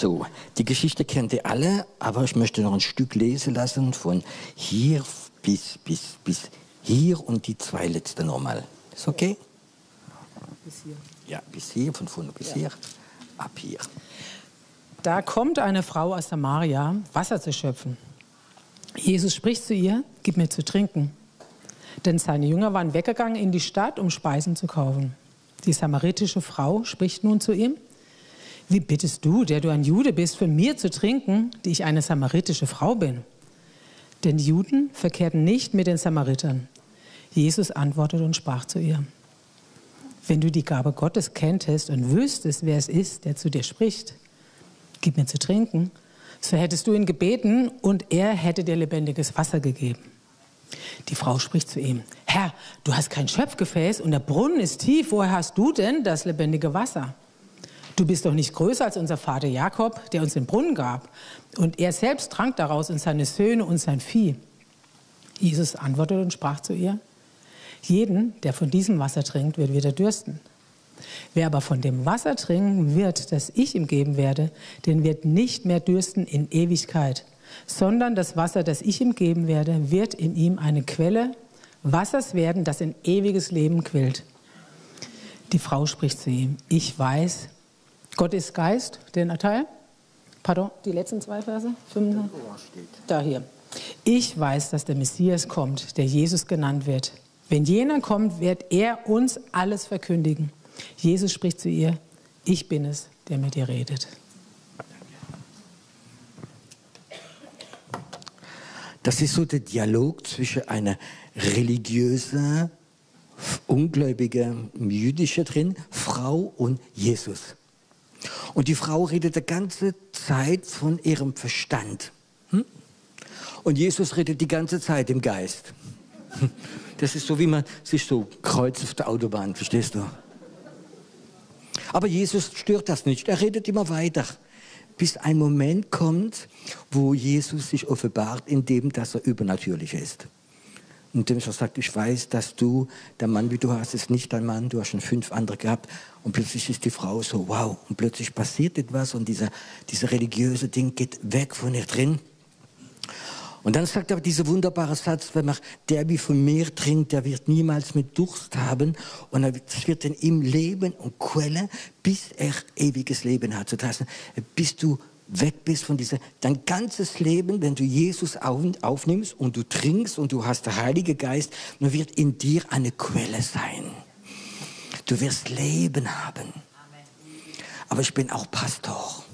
So, die Geschichte kennt ihr alle, aber ich möchte noch ein Stück lesen lassen von hier bis, bis, bis hier und die zwei letzte nochmal. Ist okay? Bis hier. Ja, bis hier, von vorne bis ja. hier, ab hier. Da kommt eine Frau aus Samaria, Wasser zu schöpfen. Jesus spricht zu ihr, gib mir zu trinken. Denn seine Jünger waren weggegangen in die Stadt, um Speisen zu kaufen. Die samaritische Frau spricht nun zu ihm, wie bittest du, der du ein Jude bist, von mir zu trinken, die ich eine samaritische Frau bin? Denn die Juden verkehrten nicht mit den Samaritern. Jesus antwortete und sprach zu ihr, wenn du die Gabe Gottes kenntest und wüsstest, wer es ist, der zu dir spricht, gib mir zu trinken, so hättest du ihn gebeten und er hätte dir lebendiges Wasser gegeben. Die Frau spricht zu ihm, Herr, du hast kein Schöpfgefäß und der Brunnen ist tief, woher hast du denn das lebendige Wasser? Du bist doch nicht größer als unser Vater Jakob, der uns den Brunnen gab. Und er selbst trank daraus und seine Söhne und sein Vieh. Jesus antwortete und sprach zu ihr, jeden, der von diesem Wasser trinkt, wird wieder dürsten. Wer aber von dem Wasser trinken wird, das ich ihm geben werde, den wird nicht mehr dürsten in Ewigkeit, sondern das Wasser, das ich ihm geben werde, wird in ihm eine Quelle Wassers werden, das in ewiges Leben quillt. Die Frau spricht zu ihm, ich weiß, Gott ist Geist, den Teil. Pardon, die letzten zwei Verse? Fünf, da hier. Ich weiß, dass der Messias kommt, der Jesus genannt wird. Wenn jener kommt, wird er uns alles verkündigen. Jesus spricht zu ihr, ich bin es, der mit dir redet. Das ist so der Dialog zwischen einer religiösen, ungläubigen, jüdischen drin, Frau und Jesus. Und die Frau redet die ganze Zeit von ihrem Verstand. Hm? Und Jesus redet die ganze Zeit im Geist. Das ist so, wie man sich so kreuzt auf der Autobahn, verstehst du? Aber Jesus stört das nicht. Er redet immer weiter bis ein Moment kommt, wo Jesus sich offenbart, indem dass er übernatürlich ist. Und dem er sagt, ich weiß, dass du, der Mann, wie du hast, ist nicht dein Mann, du hast schon fünf andere gehabt. Und plötzlich ist die Frau so, wow. Und plötzlich passiert etwas und dieser, dieser religiöse Ding geht weg von ihr drin. Und dann sagt er dieser wunderbare Satz, wenn man, der wie von Meer trinkt, der wird niemals mit Durst haben und es wird in ihm leben und quellen, bis er ewiges Leben hat. So das heißt, bis du weg bist von dieser, dein ganzes Leben, wenn du Jesus aufnimmst und du trinkst und du hast den Heiligen Geist, dann wird in dir eine Quelle sein. Du wirst Leben haben. Aber ich bin auch Pastor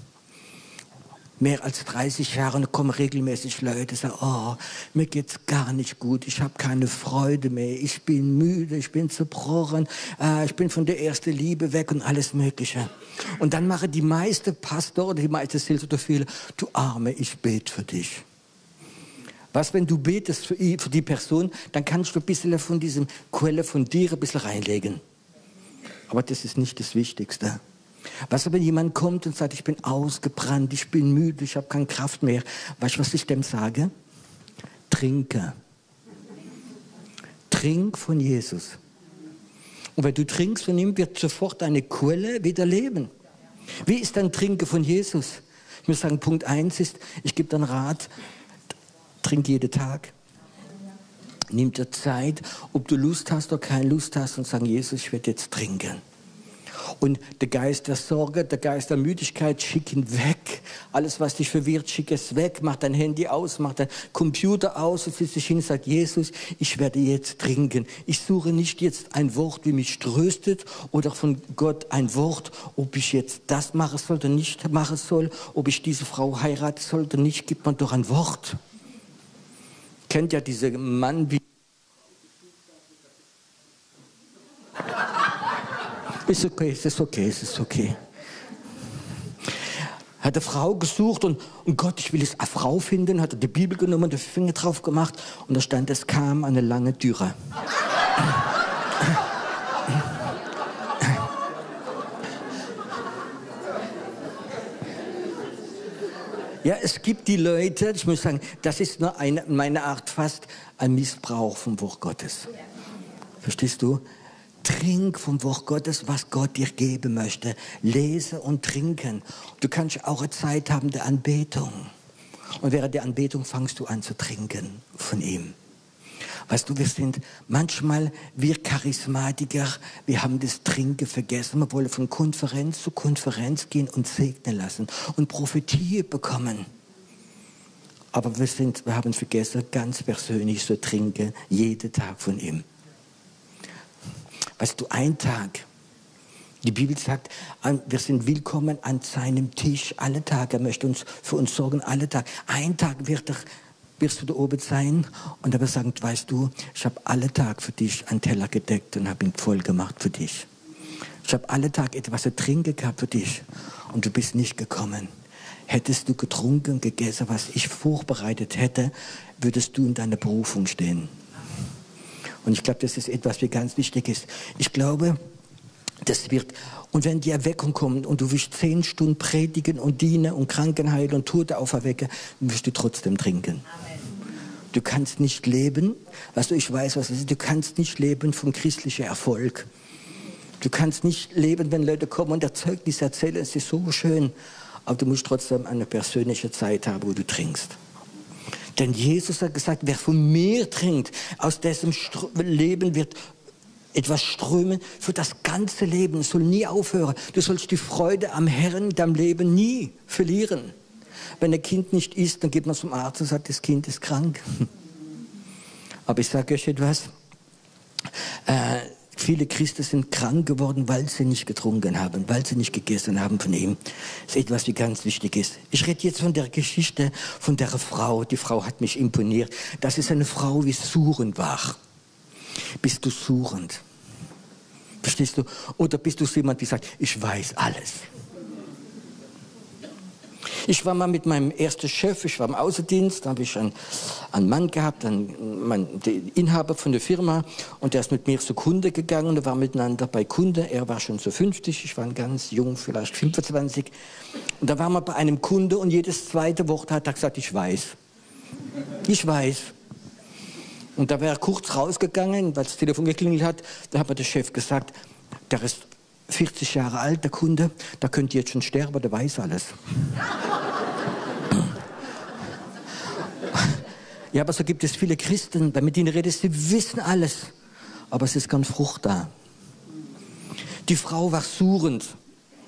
mehr als 30 Jahre und kommen regelmäßig Leute, sagen, oh, mir geht's gar nicht gut, ich habe keine Freude mehr, ich bin müde, ich bin zerbrochen, äh, ich bin von der ersten Liebe weg und alles Mögliche. Und dann machen die meisten Pastor oder die meisten Seelsorger viele, du Arme, ich bete für dich. Was, wenn du betest für die Person, dann kannst du ein bisschen von diesem Quelle von dir ein bisschen reinlegen. Aber das ist nicht das Wichtigste. Was, wenn jemand kommt und sagt, ich bin ausgebrannt, ich bin müde, ich habe keine Kraft mehr. Weißt du, was ich dem sage? Trinke. Trink von Jesus. Und wenn du trinkst von ihm, wird sofort eine Quelle wieder leben. Wie ist dann Trinke von Jesus? Ich muss sagen, Punkt eins ist, ich gebe dann Rat, trink jeden Tag. Nimm dir Zeit, ob du Lust hast oder keine Lust hast und sag, Jesus, ich werde jetzt trinken. Und der Geist der Sorge, der Geist der Müdigkeit, schick ihn weg. Alles, was dich verwirrt, schick es weg. Mach dein Handy aus, mach dein Computer aus und setz dich hin und sag, Jesus, ich werde jetzt trinken. Ich suche nicht jetzt ein Wort, wie mich tröstet oder von Gott ein Wort, ob ich jetzt das machen soll oder nicht machen soll, ob ich diese Frau heiraten soll oder nicht. Gibt man doch ein Wort. Kennt ja dieser Mann wie Ist okay, es ist okay, es ist okay. Hat eine Frau gesucht und, und Gott, ich will jetzt eine Frau finden, hat er die Bibel genommen, den Finger drauf gemacht und da stand, es kam eine lange Dürre. Ja, es gibt die Leute, ich muss sagen, das ist nur eine, meine Art fast ein Missbrauch vom Wort Gottes. Verstehst du? Trink vom Wort Gottes, was Gott dir geben möchte. Lese und trinken. Du kannst auch eine Zeit haben der Anbetung. Und während der Anbetung fangst du an zu trinken von ihm. Weißt du, wir sind manchmal, wir Charismatiker, wir haben das Trinken vergessen. Wir wollen von Konferenz zu Konferenz gehen und segnen lassen und Prophetie bekommen. Aber wir, sind, wir haben vergessen, ganz persönlich zu trinken, jeden Tag von ihm. Weißt du, ein Tag, die Bibel sagt, wir sind willkommen an seinem Tisch alle Tage. Er möchte uns für uns sorgen, alle Tage. Ein Tag wird er wirst du da oben sein und er wird sagen, weißt du, ich habe alle Tag für dich einen Teller gedeckt und habe ihn voll gemacht für dich. Ich habe alle Tag etwas zu trinken gehabt für dich und du bist nicht gekommen. Hättest du getrunken gegessen, was ich vorbereitet hätte, würdest du in deiner Berufung stehen. Und ich glaube, das ist etwas, was ganz wichtig ist. Ich glaube, das wird, und wenn die Erweckung kommt und du willst zehn Stunden predigen und dienen und Kranken heilen und Tote auferwecken, dann wirst du trotzdem trinken. Amen. Du kannst nicht leben, weißt du, ich weiß, was es ist, du kannst nicht leben vom christlichen Erfolg. Du kannst nicht leben, wenn Leute kommen und Erzeugnis erzählen, es ist so schön, aber du musst trotzdem eine persönliche Zeit haben, wo du trinkst. Denn Jesus hat gesagt, wer von mir trinkt, aus dessen Leben wird etwas strömen für das ganze Leben. Soll nie aufhören. Du sollst die Freude am Herrn in deinem Leben nie verlieren. Wenn ein Kind nicht isst, dann geht man zum Arzt und sagt, das Kind ist krank. Aber ich sage euch etwas. Äh, viele Christen sind krank geworden, weil sie nicht getrunken haben, weil sie nicht gegessen haben von ihm. Das ist etwas, wie ganz wichtig ist. Ich rede jetzt von der Geschichte von der Frau. Die Frau hat mich imponiert. Das ist eine Frau, wie suchend war. Bist du suchend? Verstehst du? Oder bist du jemand, der sagt, ich weiß alles? Ich war mal mit meinem ersten Chef, ich war im Außendienst, da habe ich einen, einen Mann gehabt, einen, Mann, den Inhaber von der Firma, und der ist mit mir zur Kunde gegangen und wir waren miteinander bei Kunde. Er war schon so 50, ich war ganz jung, vielleicht 25. Und da waren wir bei einem Kunde und jedes zweite Wort hat er gesagt, ich weiß. Ich weiß. Und da wäre er kurz rausgegangen, weil das Telefon geklingelt hat. Da hat mir der Chef gesagt, der ist 40 Jahre alt, der Kunde, da könnte jetzt schon sterben, der weiß alles. ja, aber so gibt es viele Christen, mit ihnen redest, sie wissen alles, aber es ist keine Frucht da. Die Frau war suchend.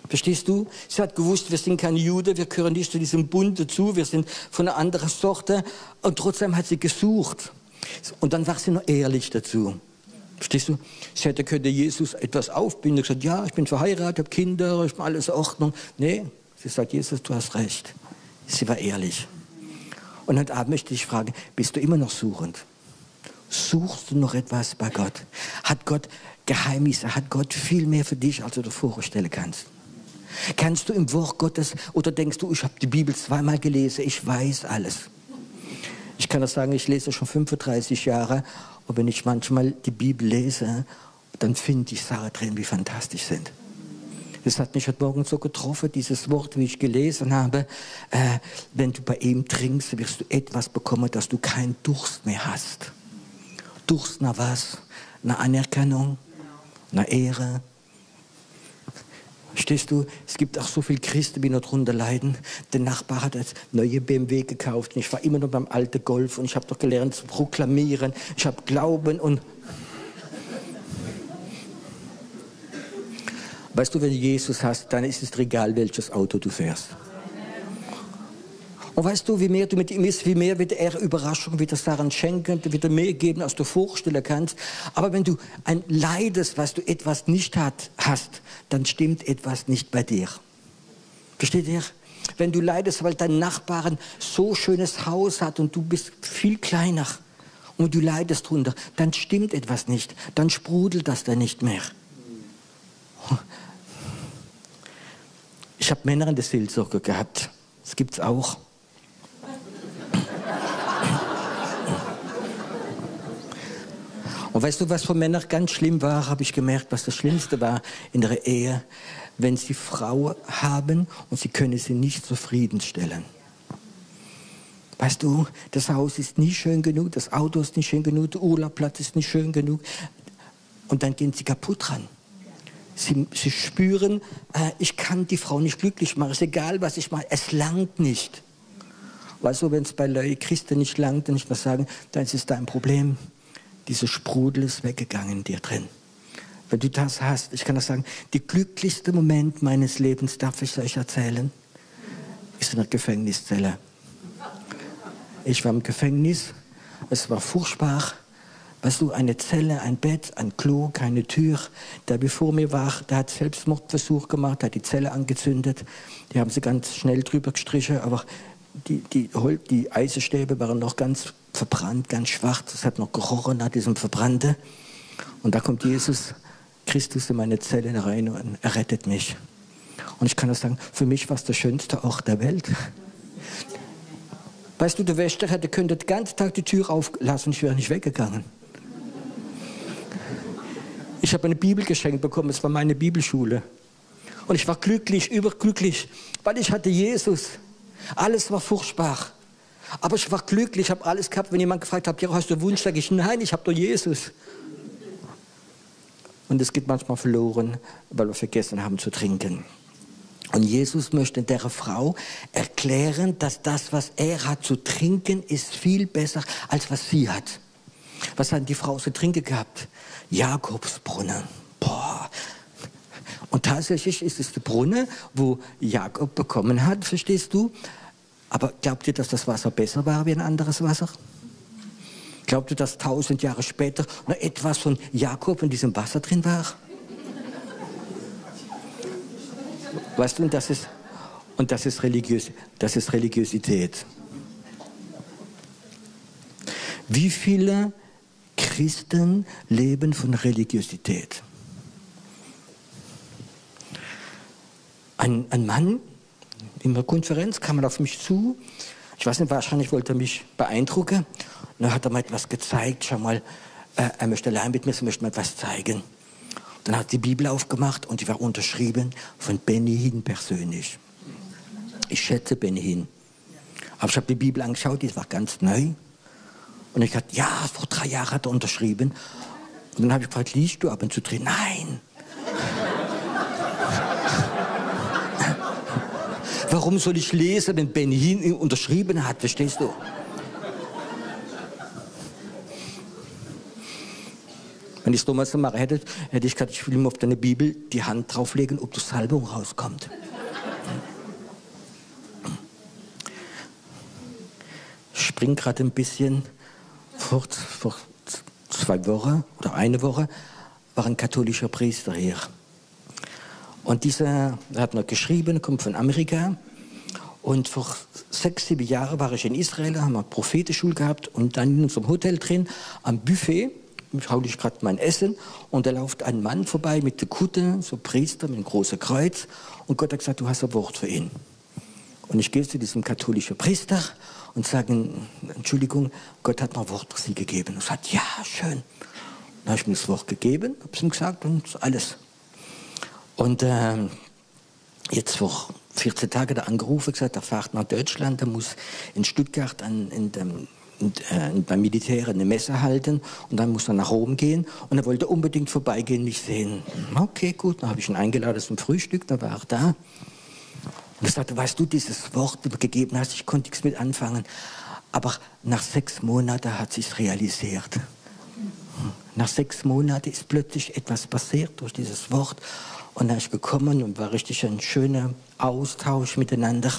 Verstehst du? Sie hat gewusst, wir sind keine Juden, wir gehören nicht zu diesem Bund dazu, wir sind von einer anderen Sorte. Und trotzdem hat sie gesucht. Und dann war sie noch ehrlich dazu. Verstehst du? Sie hätte könnte Jesus etwas aufbinden und gesagt, ja, ich bin verheiratet, habe Kinder, ich bin alles in Ordnung. Nee, sie sagt, Jesus, du hast recht. Sie war ehrlich. Und heute Abend möchte ich fragen, bist du immer noch suchend? Suchst du noch etwas bei Gott? Hat Gott Geheimnisse? Hat Gott viel mehr für dich, als du dir vorstellen kannst? Kannst du im Wort Gottes oder denkst du, ich habe die Bibel zweimal gelesen, ich weiß alles? Ich kann das sagen, ich lese schon 35 Jahre und wenn ich manchmal die Bibel lese, dann finde ich Sachen drin, wie fantastisch sind. Das hat mich heute Morgen so getroffen, dieses Wort, wie ich gelesen habe. Äh, wenn du bei ihm trinkst, wirst du etwas bekommen, dass du keinen Durst mehr hast. Durst nach was? Nach Anerkennung, nach Ehre, Stehst du, es gibt auch so viele Christen, die noch drunter leiden. Der Nachbar hat das neue BMW gekauft und ich war immer noch beim alten Golf und ich habe doch gelernt zu proklamieren. Ich habe Glauben und... Weißt du, wenn du Jesus hast, dann ist es egal, welches Auto du fährst. Und weißt du, wie mehr du mit ihm bist, wie mehr wird er Überraschung, wird er Sachen schenken, wird er mehr geben, als du vorstellen kannst. Aber wenn du ein leidest, was du etwas nicht hat, hast, dann stimmt etwas nicht bei dir. Versteht ihr? Wenn du leidest, weil dein Nachbarn so schönes Haus hat und du bist viel kleiner und du leidest drunter, dann stimmt etwas nicht. Dann sprudelt das da nicht mehr. Ich habe Männer in der Seelsorge gehabt. Das gibt es auch. Und weißt du, was für Männer ganz schlimm war, habe ich gemerkt, was das Schlimmste war in der Ehe, wenn sie Frau haben und sie können sie nicht zufriedenstellen. Weißt du, das Haus ist nicht schön genug, das Auto ist nicht schön genug, der Urlaubplatz ist nicht schön genug. und dann gehen sie kaputt dran. Sie, sie spüren, äh, ich kann die Frau nicht glücklich machen, es ist egal, was ich mache, es langt nicht. Weißt du, wenn es bei Leuten Christen nicht langt, dann ich was sagen, dann ist es dein Problem. Dieser Sprudel ist weggegangen in dir drin. Wenn du das hast, ich kann das sagen, der glücklichste Moment meines Lebens, darf ich euch erzählen, ist in der Gefängniszelle. Ich war im Gefängnis, es war furchtbar. Weißt du, eine Zelle, ein Bett, ein Klo, keine Tür. Der bevor mir war, der hat Selbstmordversuch gemacht, hat die Zelle angezündet. Die haben sie ganz schnell drüber gestrichen, aber die, die, die Eisenstäbe waren noch ganz verbrannt, ganz schwarz. Es hat noch gerochen nach diesem Verbrannte. Und da kommt Jesus Christus in meine Zelle rein und er rettet mich. Und ich kann das sagen, für mich war es der schönste Ort der Welt. Weißt du, der Wächter hätte könnte den ganzen Tag die Tür auflassen, ich wäre nicht weggegangen. Ich habe eine Bibel geschenkt bekommen, es war meine Bibelschule. Und ich war glücklich, überglücklich, weil ich hatte Jesus. Alles war furchtbar. Aber ich war glücklich, ich habe alles gehabt. Wenn jemand gefragt hat, hast du Wunsch, sage ich, nein, ich habe doch Jesus. Und es geht manchmal verloren, weil wir vergessen haben zu trinken. Und Jesus möchte der Frau erklären, dass das, was er hat zu trinken, ist viel besser, als was sie hat. Was hat die Frau zu trinken gehabt? Jakobsbrunnen. Boah. Und tatsächlich ist es der Brunnen, wo Jakob bekommen hat, verstehst du? Aber glaubt ihr, dass das Wasser besser war wie ein anderes Wasser? Glaubt ihr, dass tausend Jahre später noch etwas von Jakob in diesem Wasser drin war? Weißt du, und das ist, und das ist, religiös, das ist Religiosität. Wie viele Christen leben von Religiosität? Ein, ein Mann in der Konferenz kam auf mich zu. Ich weiß nicht, wahrscheinlich wollte er mich beeindrucken. Und dann hat er mir etwas gezeigt. Schau mal, äh, er möchte allein mit mir, er möchte mir etwas zeigen. Dann hat die Bibel aufgemacht und die war unterschrieben von Benny Hinn persönlich. Ich schätze Benny Hinn. Aber ich habe die Bibel angeschaut, die war ganz neu. Und ich dachte, ja, vor drei Jahren hat er unterschrieben. Und dann habe ich gefragt, liest du ab und zu drin? Nein. Warum soll ich lesen, wenn Benny Hinn unterschrieben hat? Verstehst du? Wenn ich es damals so machen hätte, hätte ich gesagt, ich will ihm auf deine Bibel die Hand drauflegen, ob die Salbung rauskommt. Ich spring gerade ein bisschen. Vor, vor zwei Wochen oder eine Woche war ein katholischer Priester hier. Und dieser hat noch geschrieben, kommt von Amerika. Und vor sechs, sieben Jahren war ich in Israel, haben wir Prophetenschule gehabt und dann in unserem Hotel drin am Buffet schaue ich gerade mein Essen und da läuft ein Mann vorbei mit der Kutte, so Priester mit einem großen Kreuz und Gott hat gesagt, du hast ein Wort für ihn. Und ich gehe zu diesem katholischen Priester und sage, Entschuldigung, Gott hat mir ein Wort für Sie gegeben. Und er sagt, ja, schön. Dann habe ich mir das Wort gegeben, habe es ihm gesagt und alles. Und äh, jetzt vor 14 Tagen da angerufen, gesagt, er fährt nach Deutschland, er muss in Stuttgart an, in dem und, äh, beim Militär eine Messe halten und dann muss er nach Rom gehen und er wollte unbedingt vorbeigehen, mich sehen. Okay, gut, dann habe ich ihn eingeladen zum Frühstück, dann war er da. Und er sagte, weißt du, dieses Wort, das du gegeben hast, ich konnte nichts mit anfangen. Aber nach sechs Monaten hat sich realisiert. Nach sechs Monaten ist plötzlich etwas passiert durch dieses Wort. Und dann ist gekommen und war richtig ein schöner Austausch miteinander.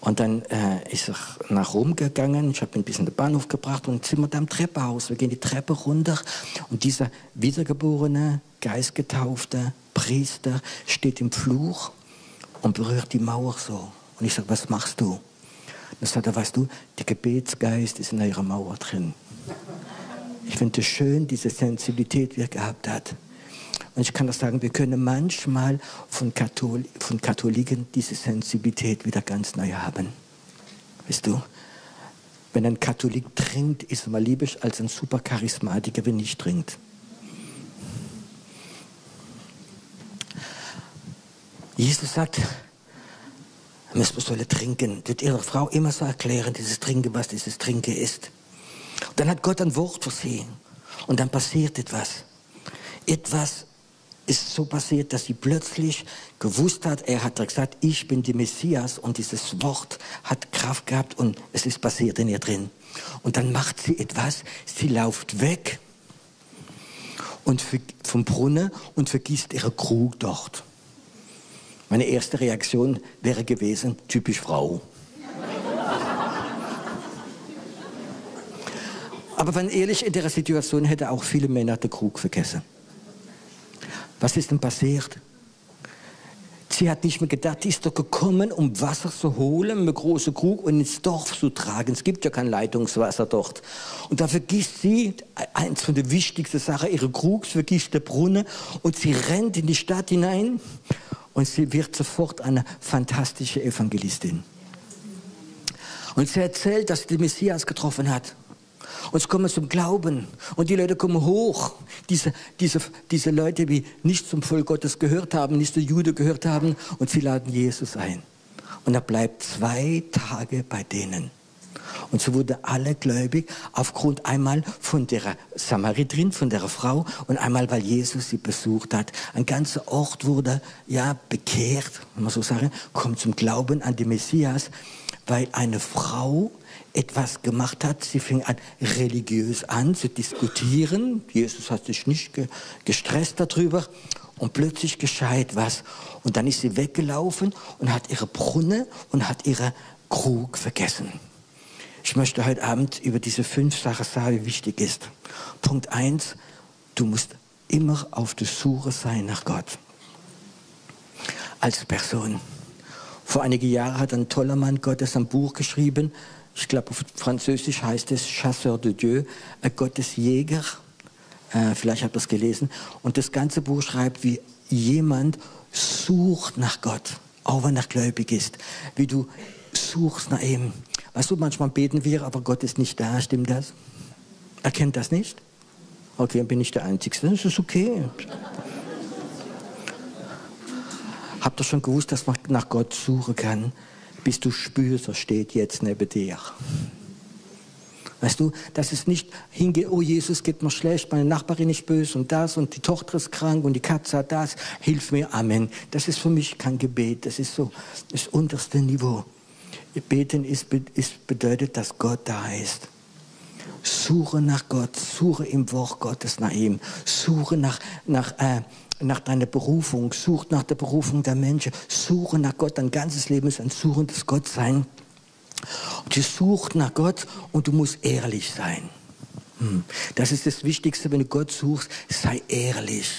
Und dann äh, ist er nach Rom gegangen. Ich habe ihn bis in den Bahnhof gebracht und sind wir da im Treppenhaus. Wir gehen die Treppe runter und dieser wiedergeborene, geistgetaufte Priester steht im Fluch und berührt die Mauer so. Und ich sage, was machst du? Dann sagt er, weißt du, der Gebetsgeist ist in ihrer Mauer drin. Ich finde es schön, diese Sensibilität, die er gehabt hat. Und ich kann das sagen, wir können manchmal von, Kathol von Katholiken diese Sensibilität wieder ganz neu haben. Weißt du? Wenn ein Katholik trinkt, ist er mal lieber als ein super Charismatiker, wenn nicht trinkt. Jesus sagt, man soll trinken. Wird ihre Frau immer so erklären, dieses Trinken, was dieses Trinken ist. Und dann hat Gott ein Wort für sie. Und dann passiert etwas. etwas ist so passiert, dass sie plötzlich gewusst hat, er hat gesagt, ich bin die Messias und dieses Wort hat Kraft gehabt und es ist passiert in ihr drin. Und dann macht sie etwas, sie lauft weg und vom Brunnen und vergisst ihre Krug dort. Meine erste Reaktion wäre gewesen, typisch Frau. Aber wenn ehrlich, in der Situation hätte auch viele Männer den Krug vergessen. Was ist denn passiert? Sie hat nicht mehr gedacht, die ist doch gekommen, um Wasser zu holen, einen großen Krug und ins Dorf zu tragen. Es gibt ja kein Leitungswasser dort. Und da vergisst sie, eins von den wichtigsten Sachen, ihre Krug, vergisst der Brunnen und sie rennt in die Stadt hinein und sie wird sofort eine fantastische Evangelistin. Und sie erzählt, dass sie den Messias getroffen hat. Und sie kommen zum Glauben. Und die Leute kommen hoch. Diese, diese, diese Leute, die nicht zum Volk Gottes gehört haben, nicht zu Jude gehört haben. Und sie laden Jesus ein. Und er bleibt zwei Tage bei denen. Und so wurde alle gläubig, aufgrund einmal von der Samariterin, von der Frau, und einmal, weil Jesus sie besucht hat. Ein ganzer Ort wurde, ja, bekehrt, wenn man so sagen, kommt zum Glauben an die Messias, weil eine Frau etwas gemacht hat. Sie fing an, religiös an zu diskutieren. Jesus hat sich nicht ge gestresst darüber. Und plötzlich geschah etwas. Und dann ist sie weggelaufen und hat ihre Brunne und hat ihre Krug vergessen. Ich möchte heute Abend über diese fünf Sachen sagen, wie wichtig ist. Punkt eins: Du musst immer auf der Suche sein nach Gott. Als Person. Vor einigen Jahren hat ein toller Mann Gottes ein Buch geschrieben, ich glaube auf Französisch heißt es Chasseur de Dieu, Gottesjäger. Äh, vielleicht habt ihr es gelesen. Und das ganze Buch schreibt, wie jemand sucht nach Gott, auch wenn er gläubig ist. Wie du suchst nach ihm. Weißt du, manchmal beten wir, aber Gott ist nicht da. Stimmt das? Erkennt das nicht? Okay, dann bin ich der Einzige. Das ist okay. Habt ihr schon gewusst, dass man nach Gott suchen kann? Bis du spürst, er steht jetzt neben dir. Weißt du, dass es nicht hingeht, oh Jesus, geht mir schlecht, meine Nachbarin ist böse und das und die Tochter ist krank und die Katze hat das, hilf mir, Amen. Das ist für mich kein Gebet, das ist so das unterste Niveau. Beten ist, ist, bedeutet, dass Gott da ist. Suche nach Gott, suche im Wort Gottes nach ihm, suche nach, nach äh, nach deiner Berufung, sucht nach der Berufung der Menschen, suche nach Gott. Dein ganzes Leben ist ein suchendes Gottsein. Und du suchst nach Gott und du musst ehrlich sein. Hm. Das ist das Wichtigste, wenn du Gott suchst, sei ehrlich.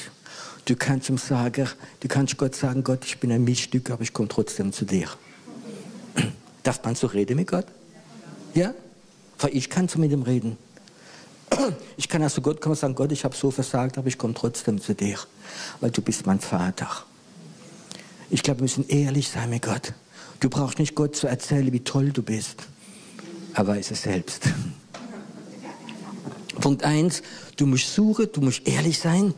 Du kannst ihm sagen, du kannst Gott sagen, Gott, ich bin ein Mischstück, aber ich komme trotzdem zu dir. Darf man so reden mit Gott? Ja? Weil ich kann so mit ihm reden. Ich kann also Gott kommen und sagen, Gott, ich habe so versagt, aber ich komme trotzdem zu dir, weil du bist mein Vater. Ich glaube, wir müssen ehrlich sein mit Gott. Du brauchst nicht Gott zu erzählen, wie toll du bist. Er weiß es selbst. Punkt eins: du musst suchen, du musst ehrlich sein.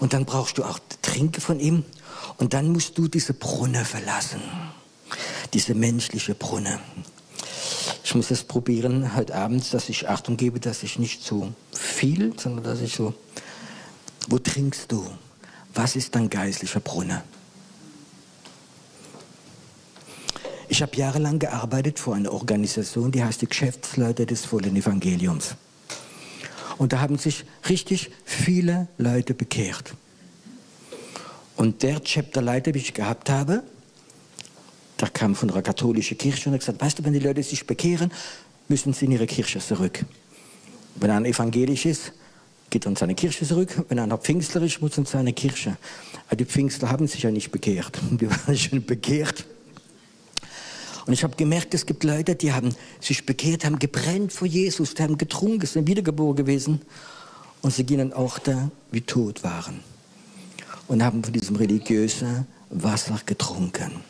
Und dann brauchst du auch Trinken von ihm. Und dann musst du diese Brunne verlassen. Diese menschliche Brunne. Ich muss es probieren heute Abend, dass ich Achtung gebe, dass ich nicht zu viel, sondern dass ich so, wo trinkst du? Was ist dein geistlicher Brunnen? Ich habe jahrelang gearbeitet für eine Organisation, die heißt die Geschäftsleute des vollen Evangeliums. Und da haben sich richtig viele Leute bekehrt. Und der Chapterleiter, den ich gehabt habe, der kam von einer katholischen Kirche und hat gesagt, weißt du, wenn die Leute sich bekehren, müssen sie in ihre Kirche zurück. Wenn einer evangelisch ist, geht er in seine Kirche zurück. Wenn einer Pfingstler ist, muss er in seine Kirche. Aber die Pfingstler haben sich ja nicht bekehrt. Die waren schon bekehrt. Und ich habe gemerkt, es gibt Leute, die haben sich bekehrt, haben gebrennt vor Jesus, die haben getrunken, sind wiedergeboren gewesen. Und sie gingen auch da, wie tot waren. Und haben von diesem religiösen Wasser getrunken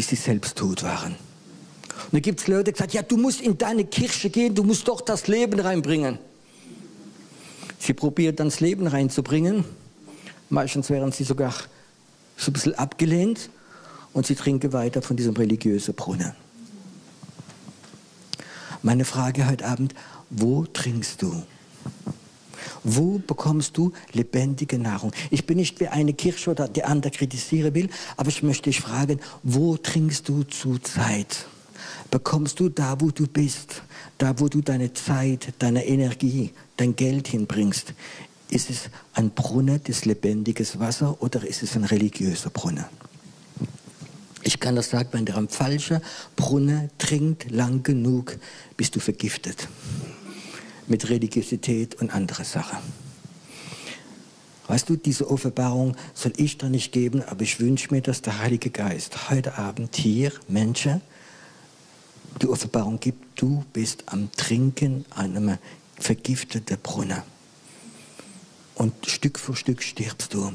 bis sie selbst tot waren. Und da gibt es Leute, die gesagt ja, du musst in deine Kirche gehen, du musst doch das Leben reinbringen. Sie probiert dann das Leben reinzubringen. Meistens wären sie sogar so ein bisschen abgelehnt und sie trinken weiter von diesem religiösen Brunnen. Meine Frage heute Abend, wo trinkst du? Wo bekommst du lebendige Nahrung? Ich bin nicht wie eine Kirche oder die andere kritisieren will, aber ich möchte dich fragen, wo trinkst du zurzeit? Bekommst du da, wo du bist, da, wo du deine Zeit, deine Energie, dein Geld hinbringst? Ist es ein Brunnen des lebendiges Wasser oder ist es ein religiöser Brunnen? Ich kann das sagen, wenn du am falschen Brunnen trinkt lang genug, bist du vergiftet mit Religiosität und andere Sachen. Weißt du, diese Offenbarung soll ich da nicht geben, aber ich wünsche mir, dass der Heilige Geist heute Abend hier Menschen die Offenbarung gibt, du bist am Trinken einem vergifteten Brunnen. Und Stück für Stück stirbst du.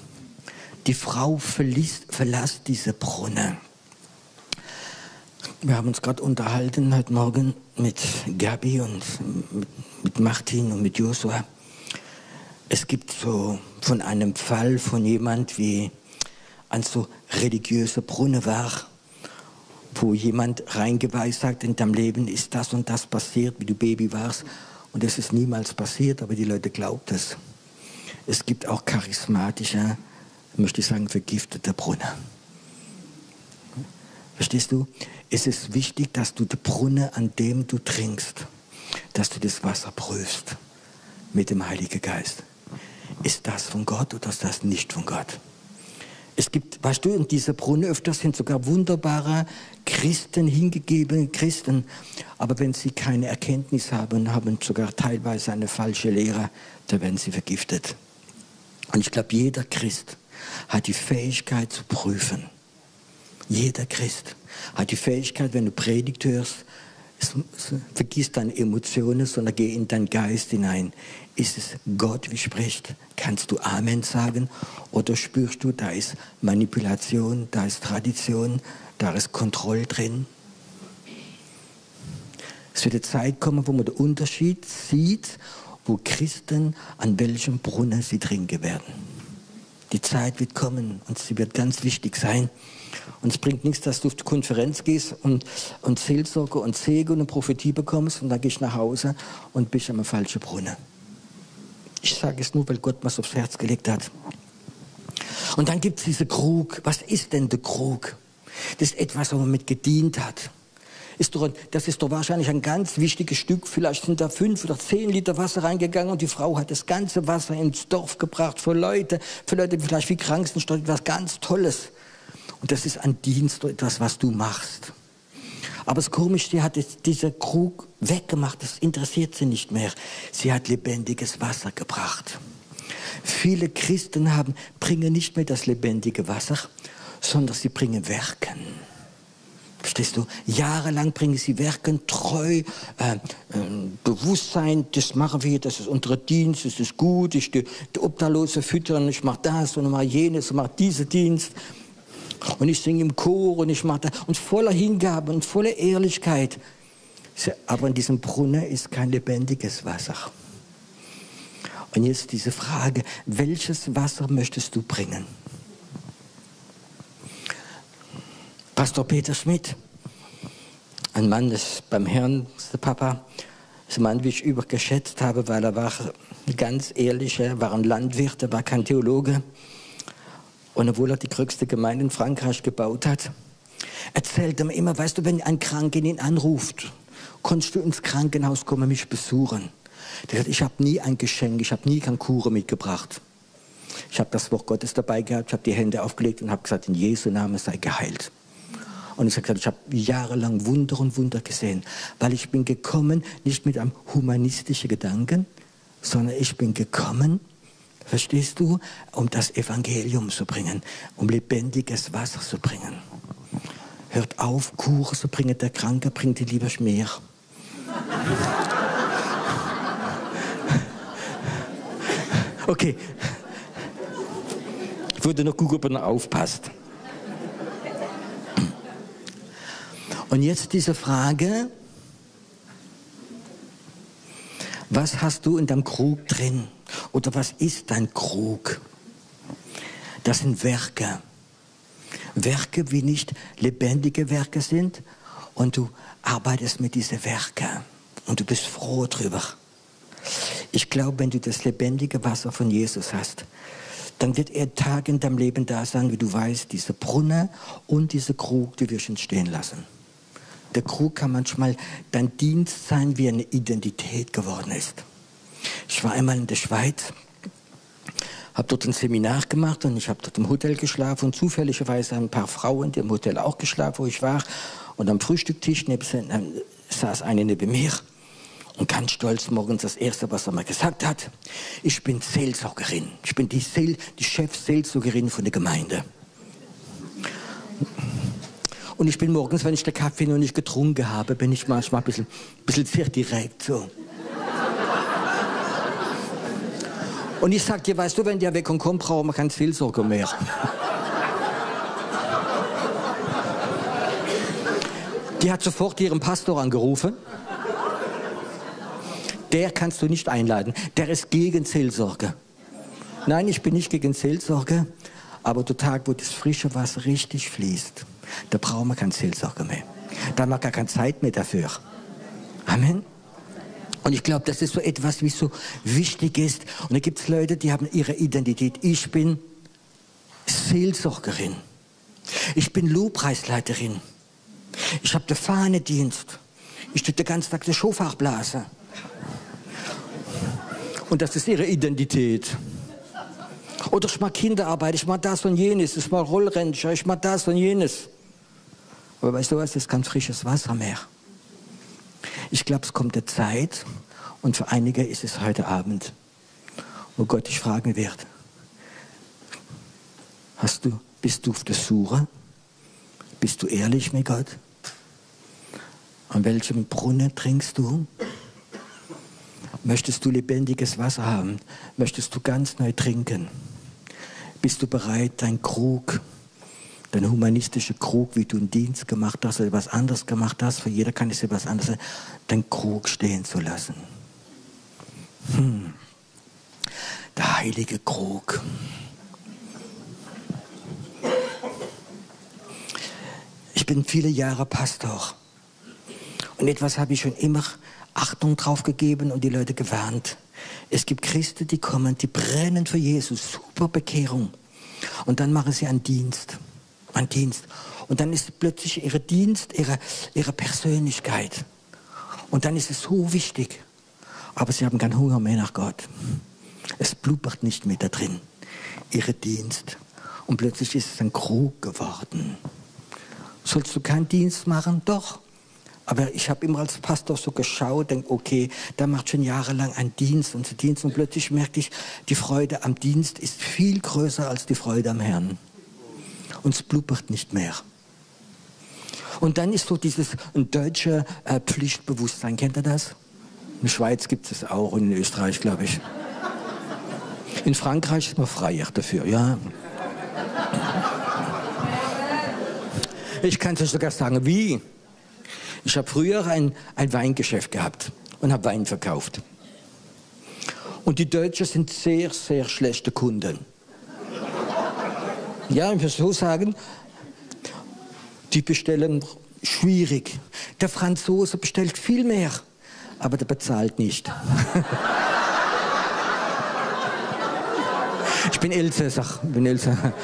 Die Frau verlässt, verlässt diese Brunnen. Wir haben uns gerade unterhalten heute Morgen mit Gabi und mit, mit Martin und mit Joshua. Es gibt so von einem Fall von jemand, wie ein so religiöser Brunnen war, wo jemand reingeweist hat, in deinem Leben ist das und das passiert, wie du Baby warst. Und es ist niemals passiert, aber die Leute glaubt es. Es gibt auch charismatische, möchte ich sagen, vergiftete Brunnen. Verstehst du? Es ist wichtig, dass du die Brunnen, an dem du trinkst, dass du das Wasser prüfst mit dem Heiligen Geist. Ist das von Gott oder ist das nicht von Gott? Es gibt, weißt du, in dieser Brunnen öfters sind sogar wunderbare Christen, hingegebene Christen. Aber wenn sie keine Erkenntnis haben, haben sogar teilweise eine falsche Lehre, da werden sie vergiftet. Und ich glaube, jeder Christ hat die Fähigkeit zu prüfen. Jeder Christ hat die Fähigkeit, wenn du Predigt hörst, vergiss deine Emotionen, sondern geh in deinen Geist hinein. Ist es Gott, wie spricht? Kannst du Amen sagen? Oder spürst du, da ist Manipulation, da ist Tradition, da ist Kontrolle drin? Es wird eine Zeit kommen, wo man den Unterschied sieht, wo Christen an welchem Brunnen sie trinken werden. Die Zeit wird kommen und sie wird ganz wichtig sein. Und es bringt nichts, dass du auf die Konferenz gehst und, und Seelsorge und Segen und Prophetie bekommst und dann gehst du nach Hause und bist am falschen Brunnen. Ich sage es nur, weil Gott was aufs Herz gelegt hat. Und dann gibt es diese Krug. Was ist denn der Krug? Das ist etwas, wo man mit gedient hat. Ist doch, das ist doch wahrscheinlich ein ganz wichtiges Stück. Vielleicht sind da fünf oder zehn Liter Wasser reingegangen und die Frau hat das ganze Wasser ins Dorf gebracht für Leute, für Leute vielleicht wie krank sind, etwas ganz Tolles. Und das ist ein Dienst, etwas, was du machst. Aber es ist komisch, sie hat jetzt dieser Krug weggemacht, das interessiert sie nicht mehr. Sie hat lebendiges Wasser gebracht. Viele Christen haben, bringen nicht mehr das lebendige Wasser, sondern sie bringen Werken. Verstehst du? Jahrelang bringen sie Werken treu, äh, äh, Bewusstsein, das machen wir, das ist unser Dienst, das ist gut, ich die, die Obdachlose füttern, ich mache das und mache jenes und mache diesen Dienst. Und ich singe im Chor und ich mache das. Und voller Hingabe und voller Ehrlichkeit. Aber in diesem Brunnen ist kein lebendiges Wasser. Und jetzt diese Frage, welches Wasser möchtest du bringen? Pastor Peter Schmidt, ein Mann ist beim Herrn, der Papa, ist ein Mann, wie ich übergeschätzt habe, weil er war ganz ehrlicher, war ein Landwirt, er war kein Theologe. Und obwohl er die größte Gemeinde in Frankreich gebaut hat, erzählt er mir immer, weißt du, wenn ein Kranker ihn anruft, kannst du ins Krankenhaus kommen, mich besuchen. Der sagt, ich habe nie ein Geschenk, ich habe nie kein Kuchen mitgebracht. Ich habe das Wort Gottes dabei gehabt, ich habe die Hände aufgelegt und habe gesagt, in Jesu Namen sei geheilt. Und ich habe gesagt, ich habe jahrelang Wunder und Wunder gesehen, weil ich bin gekommen, nicht mit einem humanistischen Gedanken, sondern ich bin gekommen, Verstehst du? Um das Evangelium zu bringen, um lebendiges Wasser zu bringen. Hört auf, Kuchen zu bringen, der Kranke bringt dir lieber Schmier. Okay. Ich würde noch gucken, ob er noch aufpasst. Und jetzt diese Frage, was hast du in deinem Krug drin? Oder was ist dein Krug? Das sind Werke. Werke, wie nicht lebendige Werke sind. Und du arbeitest mit diesen Werken. Und du bist froh drüber. Ich glaube, wenn du das lebendige Wasser von Jesus hast, dann wird er Tag in deinem Leben da sein, wie du weißt, diese Brunnen und diese Krug, die wir schon stehen lassen. Der Krug kann manchmal dein Dienst sein, wie eine Identität geworden ist. Ich war einmal in der Schweiz, habe dort ein Seminar gemacht und ich habe dort im Hotel geschlafen und zufälligerweise haben ein paar Frauen im Hotel auch geschlafen, wo ich war. Und am Frühstücktisch neben, äh, saß eine neben mir und ganz stolz morgens das Erste, was er mir gesagt hat, ich bin Seelsorgerin. Ich bin die, Seel, die Chefseelsorgerin von der Gemeinde. Und ich bin morgens, wenn ich den Kaffee noch nicht getrunken habe, bin ich manchmal ein bisschen, bisschen sehr direkt so. Und ich sag dir, weißt du, wenn der weg und kommt, brauchen wir keinen Seelsorger mehr. Die hat sofort ihren Pastor angerufen. Der kannst du nicht einladen. Der ist gegen Seelsorge. Nein, ich bin nicht gegen Seelsorge, aber der Tag, wo das frische Wasser richtig fließt, da brauchen wir keinen Seelsorger mehr. Da haben wir gar keine Zeit mehr dafür. Amen. Und ich glaube, das ist so etwas, wie so wichtig ist. Und da gibt es Leute, die haben ihre Identität. Ich bin Seelsorgerin. Ich bin Lobpreisleiterin. Ich habe den Fahnendienst. Ich tue den ganzen Tag den Schofach blasen. Und das ist ihre Identität. Oder ich mache Kinderarbeit, ich mache das und jenes, ich mache Rollrennchen, ich mache das und jenes. Aber weißt du was, das ist kein frisches Wasser mehr. Ich glaube, es kommt eine Zeit, und für einige ist es heute Abend, wo Gott dich fragen wird, hast du, bist du auf der Suche? Bist du ehrlich mit Gott? An welchem Brunnen trinkst du? Möchtest du lebendiges Wasser haben? Möchtest du ganz neu trinken? Bist du bereit, dein Krug, dein humanistischer Krug, wie du einen Dienst gemacht hast oder was anderes gemacht hast, für jeder kann es ja was anderes sein, dein Krug stehen zu lassen? Hm. Der heilige Krug. Ich bin viele Jahre Pastor. Und etwas habe ich schon immer Achtung drauf gegeben und die Leute gewarnt. Es gibt Christen, die kommen, die brennen für Jesus, super Bekehrung. Und dann machen sie einen Dienst, einen Dienst. Und dann ist plötzlich ihre Dienst, ihre, ihre Persönlichkeit. Und dann ist es so wichtig. Aber sie haben keinen Hunger mehr nach Gott. Es blubbert nicht mehr da drin. Ihre Dienst. Und plötzlich ist es ein Krug geworden. Sollst du keinen Dienst machen? Doch. Aber ich habe immer als Pastor so geschaut, denke, okay, der macht schon jahrelang einen Dienst und so Dienst und plötzlich merkte ich, die Freude am Dienst ist viel größer als die Freude am Herrn. Und es blubbert nicht mehr. Und dann ist so dieses deutsche äh, Pflichtbewusstsein, kennt ihr das? In der Schweiz gibt es auch und in Österreich, glaube ich. In Frankreich ist man freier dafür, ja. Ich kann es euch sogar sagen, wie. Ich habe früher ein, ein Weingeschäft gehabt und habe Wein verkauft. Und die Deutschen sind sehr, sehr schlechte Kunden. Ja, ich muss so sagen, die bestellen schwierig. Der Franzose bestellt viel mehr, aber der bezahlt nicht. ich bin Elsässer, bin Elsässer.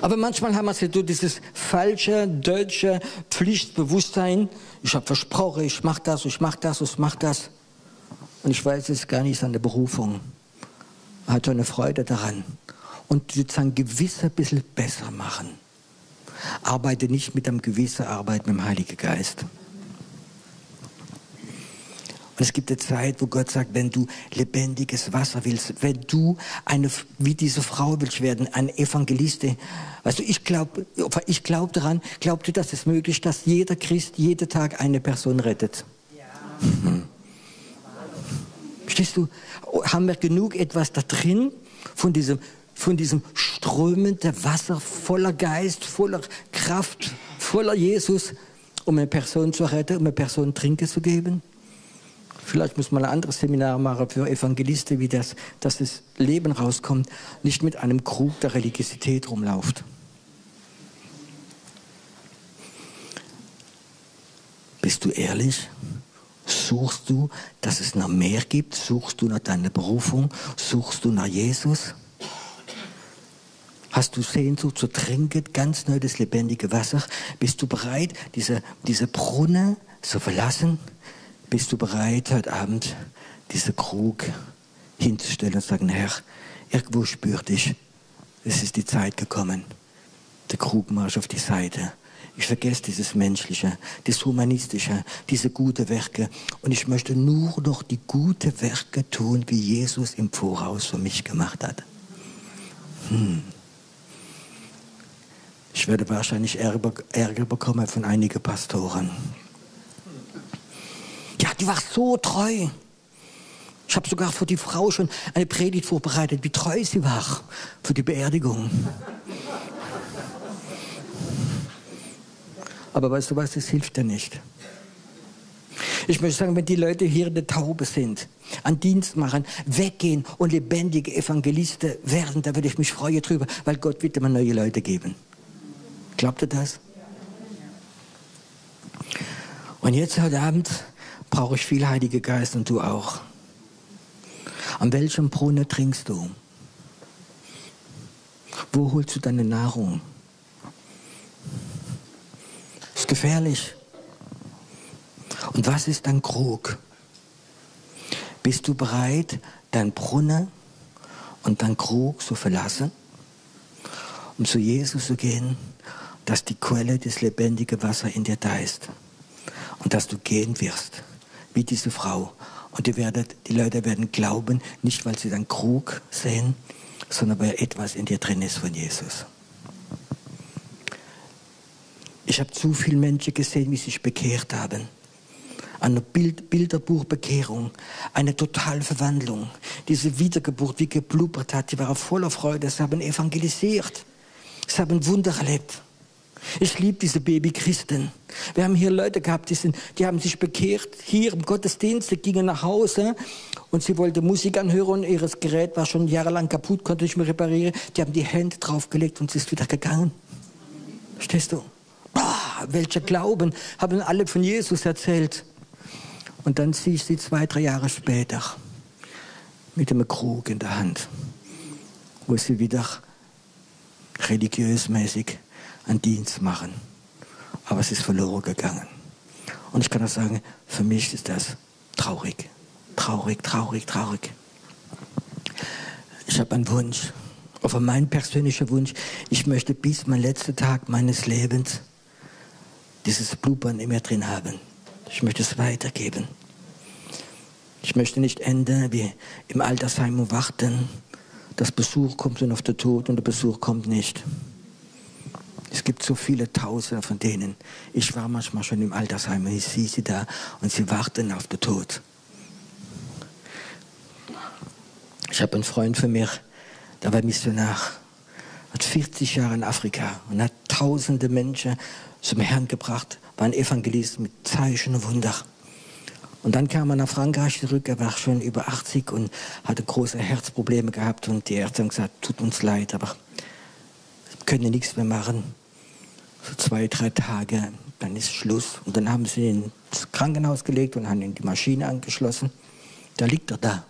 Aber manchmal haben wir so dieses falsche deutsche Pflichtbewusstsein. Ich habe versprochen, ich mache das, ich mache das, ich mache das. Und ich weiß, es ist gar nicht seine Berufung. Er hat so eine Freude daran. Und sozusagen gewiss ein bisschen besser machen. Arbeite nicht mit einem gewissen Arbeit mit dem Heiligen Geist. Und es gibt eine Zeit, wo Gott sagt, wenn du lebendiges Wasser willst, wenn du eine, wie diese Frau willst werden, ein Evangelistin. Weißt du, ich glaube ich glaub daran, glaubt ihr, dass es möglich ist, dass jeder Christ jeden Tag eine Person rettet? Ja. Mhm. Verstehst du? Haben wir genug etwas da drin von diesem, von diesem strömenden Wasser voller Geist, voller Kraft, voller Jesus, um eine Person zu retten, um eine Person Trinken zu geben? Vielleicht muss man ein anderes Seminar machen für Evangelisten, wie das, dass das Leben rauskommt, nicht mit einem Krug der Religiosität rumläuft. Bist du ehrlich? Suchst du, dass es noch mehr gibt? Suchst du nach deiner Berufung? Suchst du nach Jesus? Hast du Sehnsucht zu trinken, ganz neu das lebendige Wasser? Bist du bereit, diese, diese Brunnen zu verlassen? Bist du bereit, heute Abend diese Krug hinzustellen und zu sagen, Herr, irgendwo spürt ich, es ist die Zeit gekommen. Der Krug marsch auf die Seite. Ich vergesse dieses Menschliche, das Humanistische, diese guten Werke. Und ich möchte nur noch die guten Werke tun, wie Jesus im Voraus für mich gemacht hat. Hm. Ich werde wahrscheinlich Ärger, Ärger bekommen von einigen Pastoren. Ja, die war so treu. Ich habe sogar für die Frau schon eine Predigt vorbereitet, wie treu sie war für die Beerdigung. Aber weißt du was, das hilft dir nicht. Ich möchte sagen, wenn die Leute hier in der Taube sind, an Dienst machen, weggehen und lebendige Evangelisten werden, da würde ich mich freuen drüber, weil Gott wird immer neue Leute geben. Glaubt ihr das? Und jetzt heute Abend brauche ich viel Heilige Geist und du auch. An welchem Brunnen trinkst du? Wo holst du deine Nahrung? Gefährlich. Und was ist dein Krug? Bist du bereit, dein Brunnen und dein Krug zu verlassen, um zu Jesus zu gehen, dass die Quelle des lebendigen Wassers in dir da ist und dass du gehen wirst, wie diese Frau. Und die, werdet, die Leute werden glauben, nicht weil sie deinen Krug sehen, sondern weil etwas in dir drin ist von Jesus. Ich habe zu viele Menschen gesehen, wie sich bekehrt haben. Eine Bild, Bilderbuchbekehrung, eine Totalverwandlung. Diese Wiedergeburt, wie geblubbert hat, die war voller Freude. Sie haben evangelisiert. Sie haben Wunder erlebt. Ich liebe diese Babychristen. Wir haben hier Leute gehabt, die, sind, die haben sich bekehrt, hier im Gottesdienst, die gingen nach Hause und sie wollten Musik anhören. Ihr Gerät war schon jahrelang kaputt, konnte nicht mehr reparieren. Die haben die Hände draufgelegt und sie ist wieder gegangen. Verstehst du? Welcher Glauben, haben alle von Jesus erzählt. Und dann siehst du sie zwei, drei Jahre später mit einem Krug in der Hand, wo sie wieder religiösmäßig einen Dienst machen. Aber es ist verloren gegangen. Und ich kann auch sagen, für mich ist das traurig. Traurig, traurig, traurig. Ich habe einen Wunsch, aber mein persönlicher Wunsch, ich möchte bis mein letzter Tag meines Lebens dieses Blutband in mir drin haben. Ich möchte es weitergeben. Ich möchte nicht enden wie im Altersheim und warten, dass Besuch kommt und auf der Tod und der Besuch kommt nicht. Es gibt so viele Tausende von denen. Ich war manchmal schon im Altersheim und ich sehe sie da und sie warten auf den Tod. Ich habe einen Freund von mir, der war Missionar, hat 40 Jahre in Afrika und hat tausende Menschen zum Herrn gebracht, war ein Evangelist mit Zeichen und Wunder. Und dann kam er nach Frankreich zurück, er war schon über 80 und hatte große Herzprobleme gehabt und die Ärzte haben gesagt, tut uns leid, aber können nichts mehr machen. So zwei, drei Tage, dann ist Schluss. Und dann haben sie ihn ins Krankenhaus gelegt und haben ihn die Maschine angeschlossen. Da liegt er da.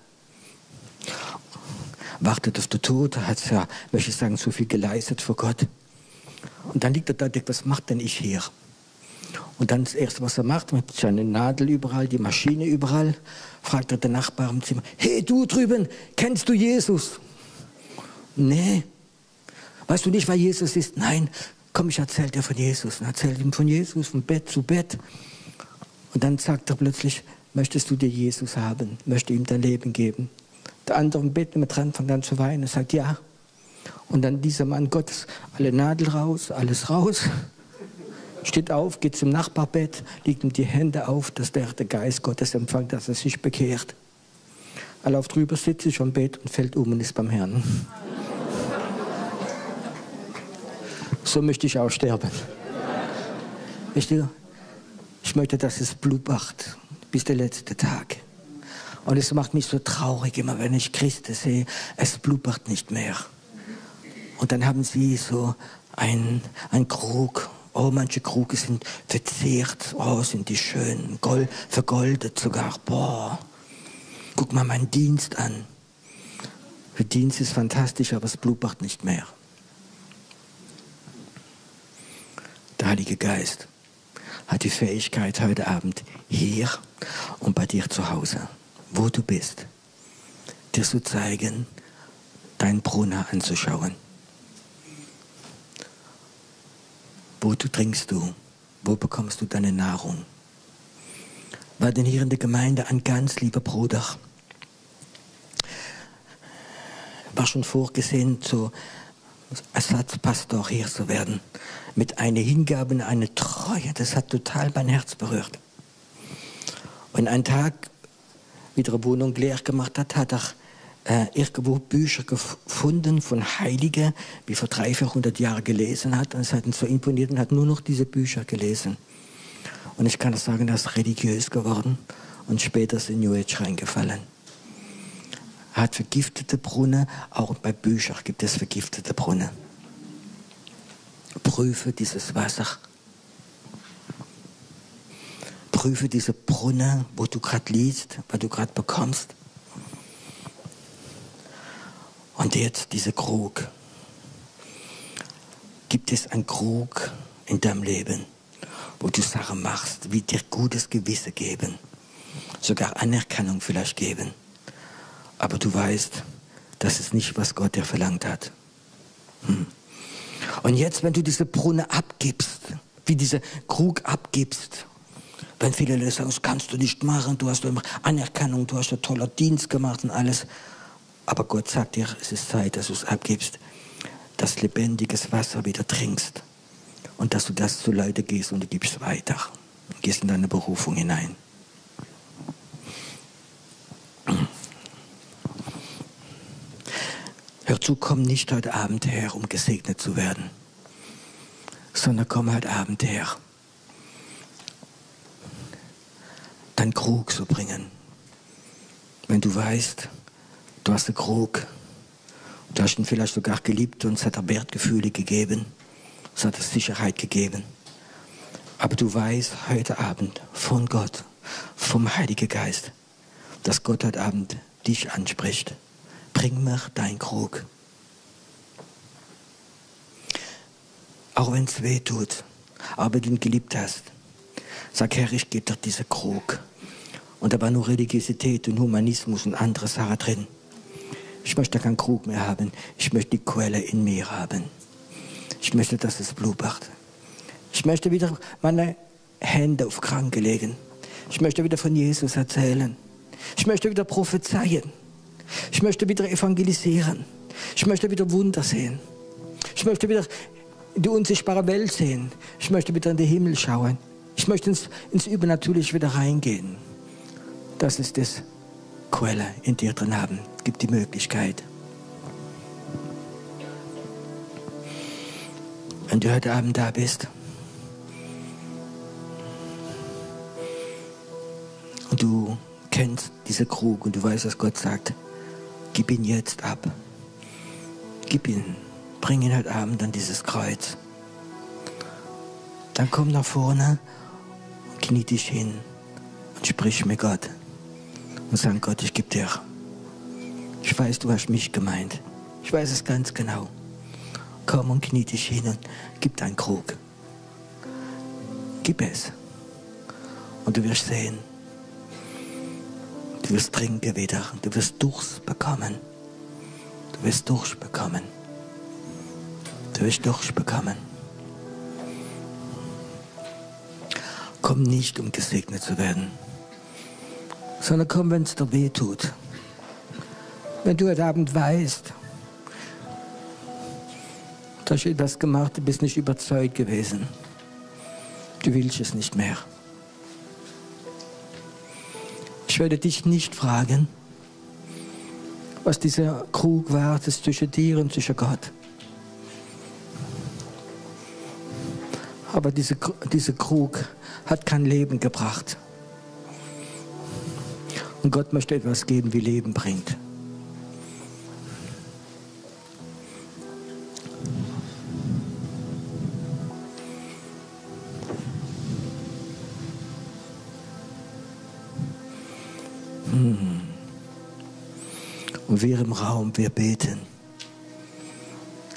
Wartet auf den Tod, hat ja, möchte ich sagen, so viel geleistet für Gott. Und dann liegt er da und denkt, was macht denn ich hier? Und dann das Erste, was er macht, mit seiner Nadel überall, die Maschine überall, fragt er den Nachbar im Zimmer, hey du drüben, kennst du Jesus? Nee. Weißt du nicht, wer Jesus ist? Nein. Komm, ich erzähl dir von Jesus. Und erzählt ihm von Jesus, von Bett zu Bett. Und dann sagt er plötzlich, möchtest du dir Jesus haben? Möchte ihm dein Leben geben? Der andere Bett mit dran fängt an zu weinen und sagt, ja. Und dann dieser Mann Gottes, alle Nadel raus, alles raus, steht auf, geht zum Nachbarbett, legt ihm die Hände auf, dass der, der Geist Gottes empfängt, dass er sich bekehrt. Er läuft drüber, sitzt sich am Bett und fällt um und ist beim Herrn. So möchte ich auch sterben. Ich möchte, dass es Blut macht, bis der letzte Tag. Und es macht mich so traurig immer, wenn ich Christus sehe. Es blubbert nicht mehr. Und dann haben sie so ein, ein Krug Oh, manche Kruge sind verzehrt. Oh, sind die schön. Gold, vergoldet sogar. Boah. Guck mal meinen Dienst an. Der Dienst ist fantastisch, aber Blut macht nicht mehr. Der Heilige Geist hat die Fähigkeit heute Abend hier und bei dir zu Hause, wo du bist, dir zu zeigen, deinen Brunnen anzuschauen. Wo du trinkst du? Wo bekommst du deine Nahrung? War denn hier in der Gemeinde ein ganz lieber Bruder? War schon vorgesehen, so Ersatzpastor hier zu werden. Mit einer Hingabe und einer Treue. Das hat total mein Herz berührt. Und einen Tag, wie der Wohnung leer gemacht hat, hat er äh, irgendwo Bücher gefunden von Heiligen, wie vor 300, 400 Jahren gelesen hat. Und es hat ihn so imponiert und hat nur noch diese Bücher gelesen. Und ich kann sagen, er ist religiös geworden und später ist in New Age reingefallen. Er hat vergiftete Brunnen, auch bei Büchern gibt es vergiftete Brunnen. Prüfe dieses Wasser. Prüfe diese Brunnen, wo du gerade liest, was du gerade bekommst. Und jetzt dieser Krug. Gibt es einen Krug in deinem Leben, wo du Sachen machst, wie dir gutes Gewissen geben, sogar Anerkennung vielleicht geben, aber du weißt, das ist nicht, was Gott dir verlangt hat. Hm. Und jetzt, wenn du diese Brunnen abgibst, wie diese Krug abgibst, wenn viele Leute sagen, das kannst du nicht machen, du hast immer Anerkennung, du hast einen tollen Dienst gemacht und alles, aber Gott sagt dir, es ist Zeit, dass du es abgibst, dass lebendiges Wasser wieder trinkst und dass du das zu Leuten gehst und du gibst weiter. Und gehst in deine Berufung hinein. Hör zu, komm nicht heute Abend her, um gesegnet zu werden, sondern komm heute Abend her, deinen Krug zu bringen. Wenn du weißt, Du hast einen Krug. Du hast ihn vielleicht sogar geliebt und es hat dir Wertgefühle gegeben. Es hat dir Sicherheit gegeben. Aber du weißt heute Abend von Gott, vom Heiligen Geist, dass Gott heute Abend dich anspricht. Bring mir dein Krug. Auch wenn es weh tut, aber du ihn geliebt hast, sag Herr, ich gebe dir diesen Krug. Und da war nur Religiosität und Humanismus und andere Sachen drin. Ich möchte keinen Krug mehr haben. Ich möchte die Quelle in mir haben. Ich möchte, dass es macht. Ich möchte wieder meine Hände auf Kranke legen. Ich möchte wieder von Jesus erzählen. Ich möchte wieder prophezeien. Ich möchte wieder evangelisieren. Ich möchte wieder Wunder sehen. Ich möchte wieder die unsichtbare Welt sehen. Ich möchte wieder in den Himmel schauen. Ich möchte ins, ins Übernatürliche wieder reingehen. Das ist das Quelle in dir drin haben. Gibt die Möglichkeit. Wenn du heute Abend da bist und du kennst diesen Krug und du weißt, dass Gott sagt, gib ihn jetzt ab. Gib ihn, bring ihn heute Abend an dieses Kreuz. Dann komm nach vorne und knie dich hin und sprich mit Gott und sagen, Gott, ich gebe dir. Ich weiß, du hast mich gemeint. Ich weiß es ganz genau. Komm und knie dich hin und gib deinen Krug. Gib es. Und du wirst sehen, du wirst trinken wieder. Du wirst Durst bekommen. Du wirst Durst bekommen. Du wirst Durst bekommen. Komm nicht, um gesegnet zu werden sondern komm, wenn es dir weh tut. Wenn du heute Abend weißt, du hast etwas gemacht, du bist nicht überzeugt gewesen. Du willst es nicht mehr. Ich werde dich nicht fragen, was dieser Krug war, das zwischen dir und zwischen Gott. Aber dieser, dieser Krug hat kein Leben gebracht. Und Gott möchte etwas geben, wie Leben bringt. Hm. Und wir im Raum, wir beten,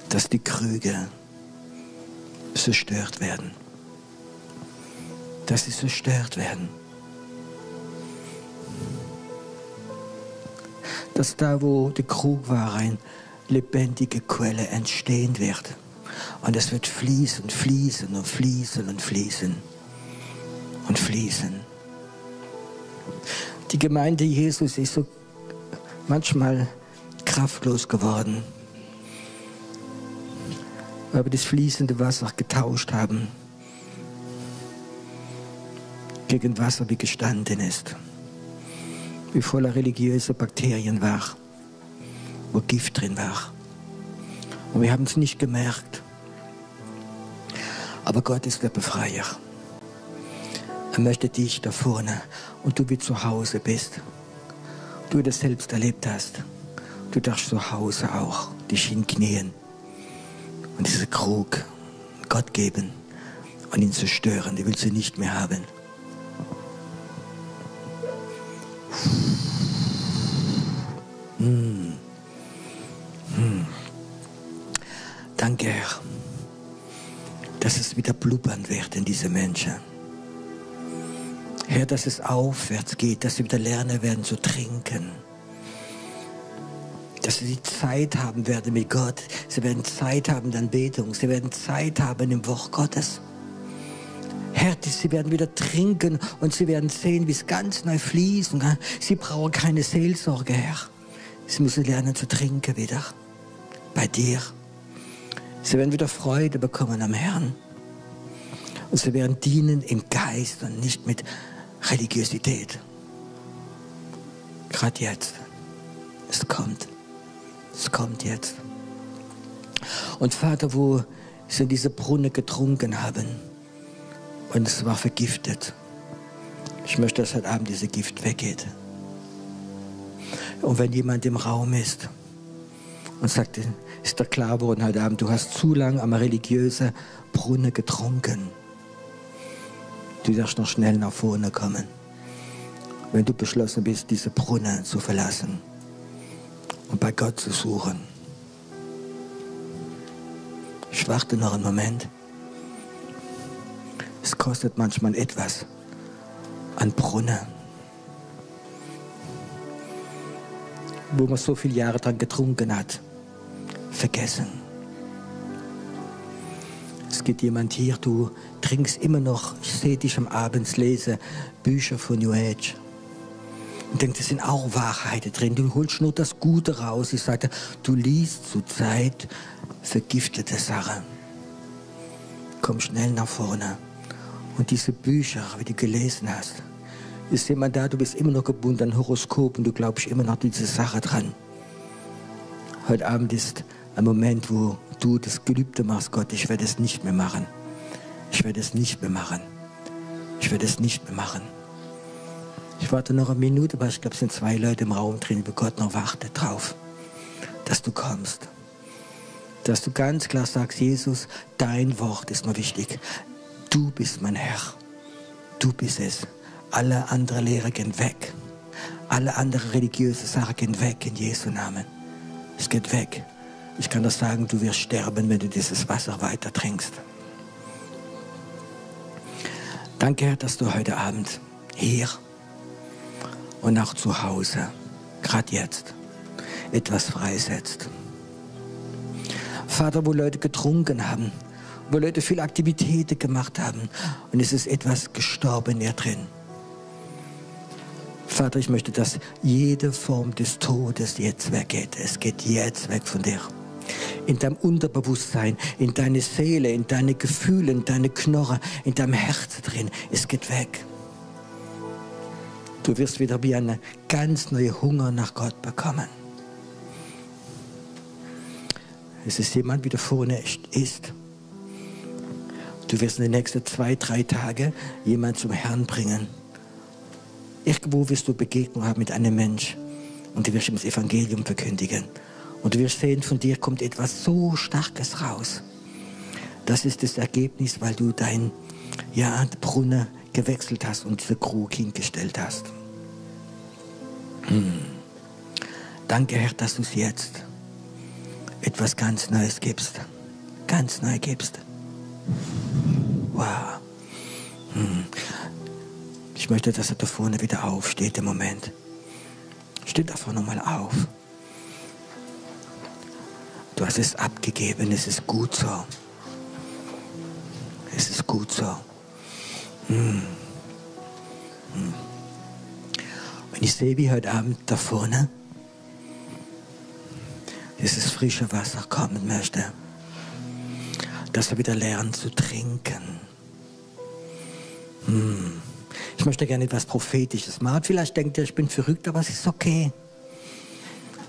dass die Krüge zerstört werden. Dass sie zerstört werden. Dass da, wo der Krug war, eine lebendige Quelle entstehen wird. Und es wird fließen, fließen und fließen und fließen und fließen. Die Gemeinde Jesus ist so manchmal kraftlos geworden, weil wir das fließende Wasser getauscht haben gegen Wasser, wie gestanden ist, wie voller religiöser Bakterien war, wo Gift drin war. Und wir haben es nicht gemerkt. Aber Gott ist der Befreier. Er möchte dich da vorne und du wie zu Hause bist. Du das selbst erlebt hast. Du darfst zu Hause auch dich hinknien und diesen Krug Gott geben und ihn zerstören. Die willst du nicht mehr haben. Hm. Hm. Danke, Herr, dass es wieder blubbern wird in diese Menschen. Herr, dass es aufwärts geht, dass sie wieder lernen werden zu trinken. Dass sie die Zeit haben werden mit Gott. Sie werden Zeit haben in Anbetung. Sie werden Zeit haben im Wort Gottes. Herr, sie werden wieder trinken und sie werden sehen, wie es ganz neu fließt. Sie brauchen keine Seelsorge, Herr. Sie müssen lernen zu trinken wieder. Bei dir. Sie werden wieder Freude bekommen am Herrn. Und sie werden dienen im Geist und nicht mit Religiosität. Gerade jetzt. Es kommt. Es kommt jetzt. Und Vater, wo sie diese Brunnen getrunken haben und es war vergiftet. Ich möchte, dass heute Abend diese Gift weggeht. Und wenn jemand im Raum ist und sagt, ist da klar geworden heute Abend, du hast zu lange am religiösen Brunnen getrunken Du darfst noch schnell nach vorne kommen, wenn du beschlossen bist, diese Brunnen zu verlassen und bei Gott zu suchen. Ich warte noch einen Moment. Es kostet manchmal etwas an Brunnen, wo man so viele Jahre dran getrunken hat, vergessen. Es gibt jemand hier, du trinkst immer noch, ich sehe dich am Abend lesen, Bücher von New Age. Und denke, da sind auch Wahrheiten drin. Du holst nur das Gute raus. Ich sagte, du liest zur Zeit vergiftete Sachen. Komm schnell nach vorne. Und diese Bücher, wie du gelesen hast, ist jemand da, du bist immer noch gebunden an Horoskop und du glaubst immer noch diese Sache dran. Heute Abend ist ein Moment, wo du das Gelübde machst, Gott, ich werde es nicht mehr machen. Ich werde es nicht mehr machen. Ich werde es nicht mehr machen. Ich warte noch eine Minute, weil ich glaube, es sind zwei Leute im Raum drin, wo Gott noch wartet drauf, dass du kommst. Dass du ganz klar sagst, Jesus, dein Wort ist mir wichtig. Du bist mein Herr. Du bist es. Alle anderen Lehrer gehen weg. Alle anderen religiösen Sachen gehen weg in Jesu Namen. Es geht weg. Ich kann das sagen, du wirst sterben, wenn du dieses Wasser weiter trinkst. Danke, Herr, dass du heute Abend hier und auch zu Hause, gerade jetzt, etwas freisetzt. Vater, wo Leute getrunken haben, wo Leute viel Aktivitäten gemacht haben und es ist etwas gestorben ihr drin. Vater, ich möchte, dass jede Form des Todes jetzt weggeht. Es geht jetzt weg von dir in deinem Unterbewusstsein, in deine Seele, in deine Gefühle, in deine Knorre, in deinem Herz drin. Es geht weg. Du wirst wieder wie einen ganz neuen Hunger nach Gott bekommen. Es ist jemand, wie der vorne ist. Du wirst in den nächsten zwei, drei Tagen jemand zum Herrn bringen. Irgendwo wirst du Begegnung haben mit einem Mensch und du wirst ihm das Evangelium verkündigen. Und wir sehen, von dir kommt etwas so Starkes raus. Das ist das Ergebnis, weil du dein ja, Brunnen gewechselt hast und diese Krug hingestellt hast. Hm. Danke, Herr, dass du es jetzt etwas ganz Neues gibst. Ganz neu gibst. Wow. Möchte, dass er da vorne wieder aufsteht im Moment. Steht einfach nochmal auf. Du hast es abgegeben, es ist gut so. Es ist gut so. Hm. Hm. Und ich sehe, wie heute Abend da vorne dieses frische Wasser kommen möchte. Dass wir wieder lernen zu trinken. Hm. Ich möchte gerne etwas Prophetisches machen. Vielleicht denkt ihr, ich bin verrückt, aber es ist okay.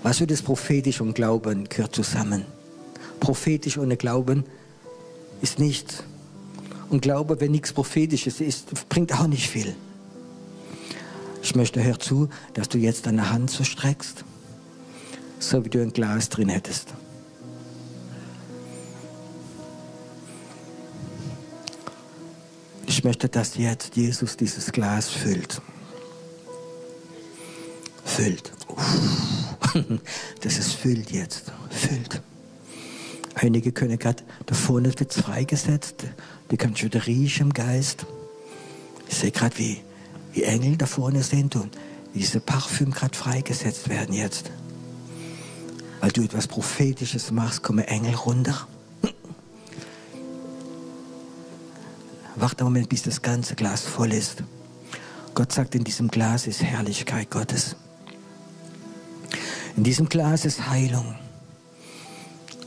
Was für das Prophetisch und Glauben gehört zusammen. Prophetisch ohne Glauben ist nichts. Und Glaube, wenn nichts Prophetisches ist, bringt auch nicht viel. Ich möchte, hör zu, dass du jetzt deine Hand so streckst, so wie du ein Glas drin hättest. Ich möchte, dass jetzt Jesus dieses Glas füllt. Füllt. Das ist füllt jetzt. Füllt. Einige können gerade, da vorne wird es freigesetzt. Die du wieder riechen im Geist. Ich sehe gerade, wie, wie Engel da vorne sind und diese Parfüm gerade freigesetzt werden jetzt. Weil du etwas Prophetisches machst, kommen Engel runter. Warte einen Moment, bis das ganze Glas voll ist. Gott sagt, in diesem Glas ist Herrlichkeit Gottes. In diesem Glas ist Heilung.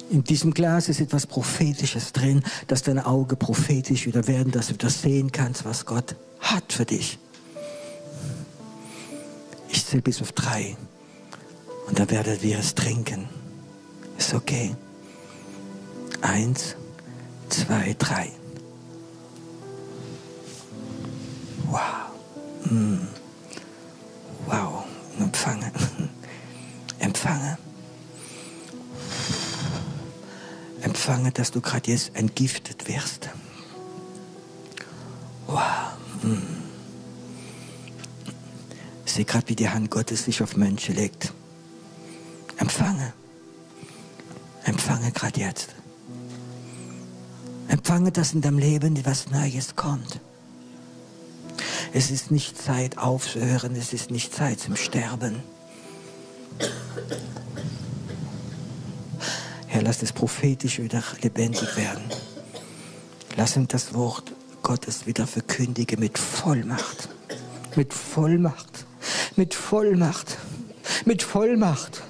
In diesem Glas ist etwas Prophetisches drin, dass dein Auge prophetisch wieder werden, dass du das sehen kannst, was Gott hat für dich. Ich zähle bis auf drei und dann werdet ihr es trinken. Ist okay. Eins, zwei, drei. Wow. Mm. Wow. Empfange. Empfange. Empfange, dass du gerade jetzt entgiftet wirst. Wow. Hm. Ich sehe gerade, wie die Hand Gottes sich auf Menschen legt. Empfange. Empfange gerade jetzt. Empfange, dass in deinem Leben etwas Neues kommt. Es ist nicht Zeit aufzuhören, es ist nicht Zeit zum Sterben. Herr, lass es prophetisch wieder lebendig werden. Lass ihm das Wort Gottes wieder verkündigen mit Vollmacht. Mit Vollmacht. Mit Vollmacht. Mit Vollmacht.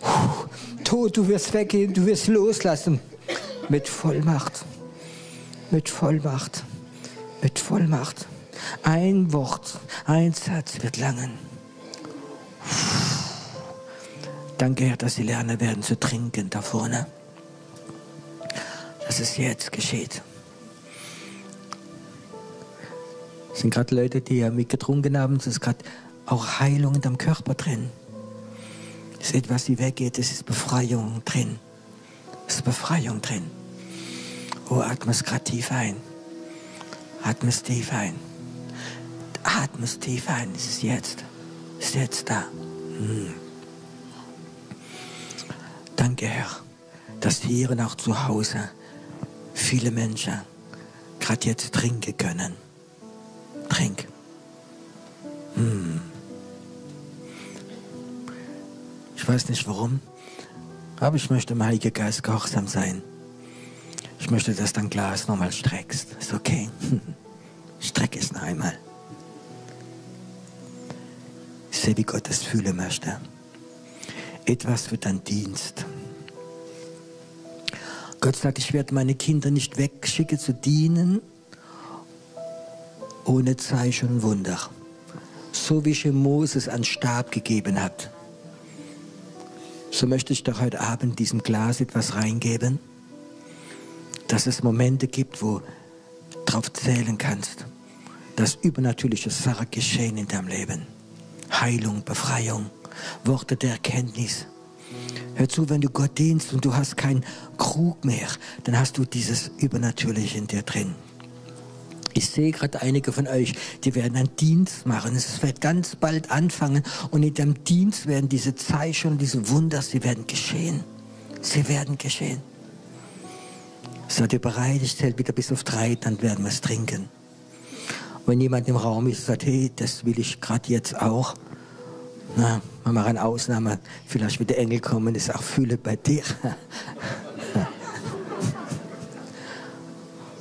Puh. Tod, du wirst weggehen, du wirst loslassen. Mit Vollmacht. Mit Vollmacht. Mit Vollmacht. Ein Wort, ein Satz wird langen. Danke, Herr, dass sie lernen werden zu trinken da vorne. Dass es jetzt geschieht. Es sind gerade Leute, die ja mitgetrunken haben. Es ist gerade auch Heilung in deinem Körper drin. Es ist etwas, die weggeht. Es ist Befreiung drin. Es ist Befreiung drin. Oh, atme es gerade tief ein. Atme es tief ein. Atme es tief ein. Es ist jetzt. Es ist jetzt da. Hm. Danke, Herr, dass hier und auch zu Hause viele Menschen gerade jetzt trinken können. Trink. Hm. Ich weiß nicht warum, aber ich möchte im Heiligen Geist gehorsam sein. Ich möchte, dass dein Glas nochmal streckst. Ist okay. Streck es noch einmal. Sehe, wie Gott es fühlen möchte etwas für deinen Dienst. Gott sagt, ich werde meine Kinder nicht wegschicken zu dienen ohne Zeichen und Wunder. So wie ich Moses an Stab gegeben hat. So möchte ich doch heute Abend diesem Glas etwas reingeben, dass es Momente gibt, wo du drauf zählen kannst, dass übernatürliche Sachen geschehen in deinem Leben. Heilung, Befreiung. Worte der Erkenntnis. Hör zu, wenn du Gott dienst und du hast keinen Krug mehr, dann hast du dieses Übernatürliche in dir drin. Ich sehe gerade einige von euch, die werden einen Dienst machen. Es wird ganz bald anfangen und in dem Dienst werden diese Zeichen diese Wunder, sie werden geschehen. Sie werden geschehen. Seid ihr bereit? Ich zähle wieder bis auf drei, dann werden wir es trinken. Wenn jemand im Raum ist und sagt, hey, das will ich gerade jetzt auch, na, wir machen eine Ausnahme. Vielleicht wird der Engel kommen, ist auch Fühle bei dir.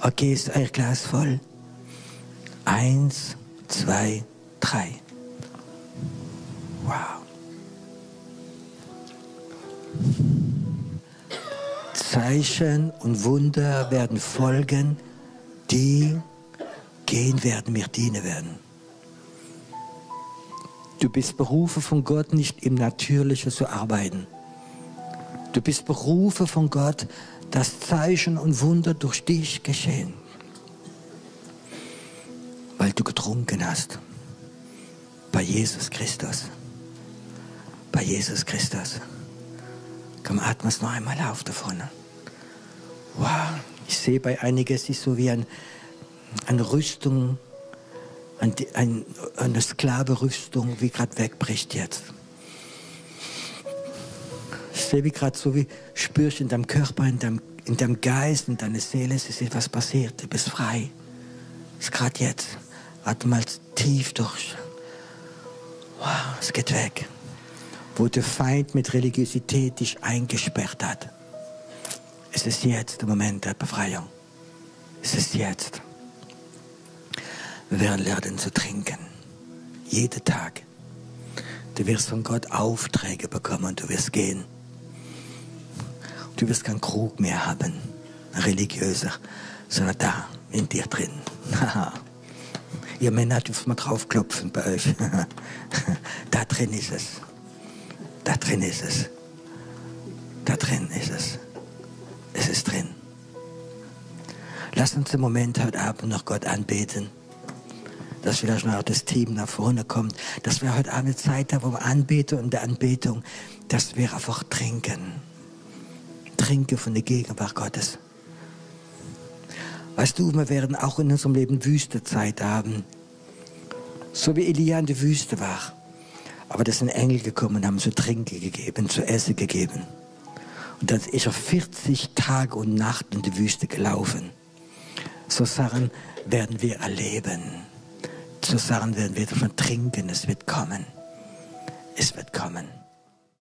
okay, ist euer Glas voll? Eins, zwei, drei. Wow. Zeichen und Wunder werden folgen, die gehen werden, mir dienen werden. Du bist berufen von Gott, nicht im Natürlichen zu arbeiten. Du bist berufen von Gott, dass Zeichen und Wunder durch dich geschehen weil du getrunken hast. Bei Jesus Christus. Bei Jesus Christus. Komm, atme es noch einmal auf davon. Wow, ich sehe bei einigen, es ist so wie ein, eine Rüstung, ein, ein, eine Sklaverüstung, wie gerade wegbricht jetzt. Ich sehe wie gerade so wie spürst in deinem Körper, in deinem, in deinem Geist, in deiner Seele, es ist etwas passiert, du bist frei. Es ist gerade jetzt. Atme mal tief durch. Wow, es geht weg. Wo der Feind mit Religiosität dich eingesperrt hat. Es ist jetzt der Moment der Befreiung. Es ist jetzt. Werden lernen zu trinken. Jeden Tag. Du wirst von Gott Aufträge bekommen und du wirst gehen. Du wirst keinen Krug mehr haben, religiöser, sondern da in dir drin. Ihr Männer dürft mal draufklopfen bei euch. da drin ist es. Da drin ist es. Da drin ist es. Es ist drin. Lass uns im Moment heute Abend noch Gott anbeten. Dass vielleicht noch das Team nach vorne kommt. Dass wir heute Abend Zeit haben, wo wir anbeten und der Anbetung, dass wir einfach trinken. Trinken von der Gegenwart Gottes. Weißt du, wir werden auch in unserem Leben Wüstezeit haben. So wie Elia in der Wüste war. Aber da sind Engel gekommen und haben zu trinken gegeben, zu essen gegeben. Und dann ist er 40 Tage und Nacht in die Wüste gelaufen. So Sachen werden wir erleben. So Sachen werden wir davon trinken. Es wird kommen. Es wird kommen.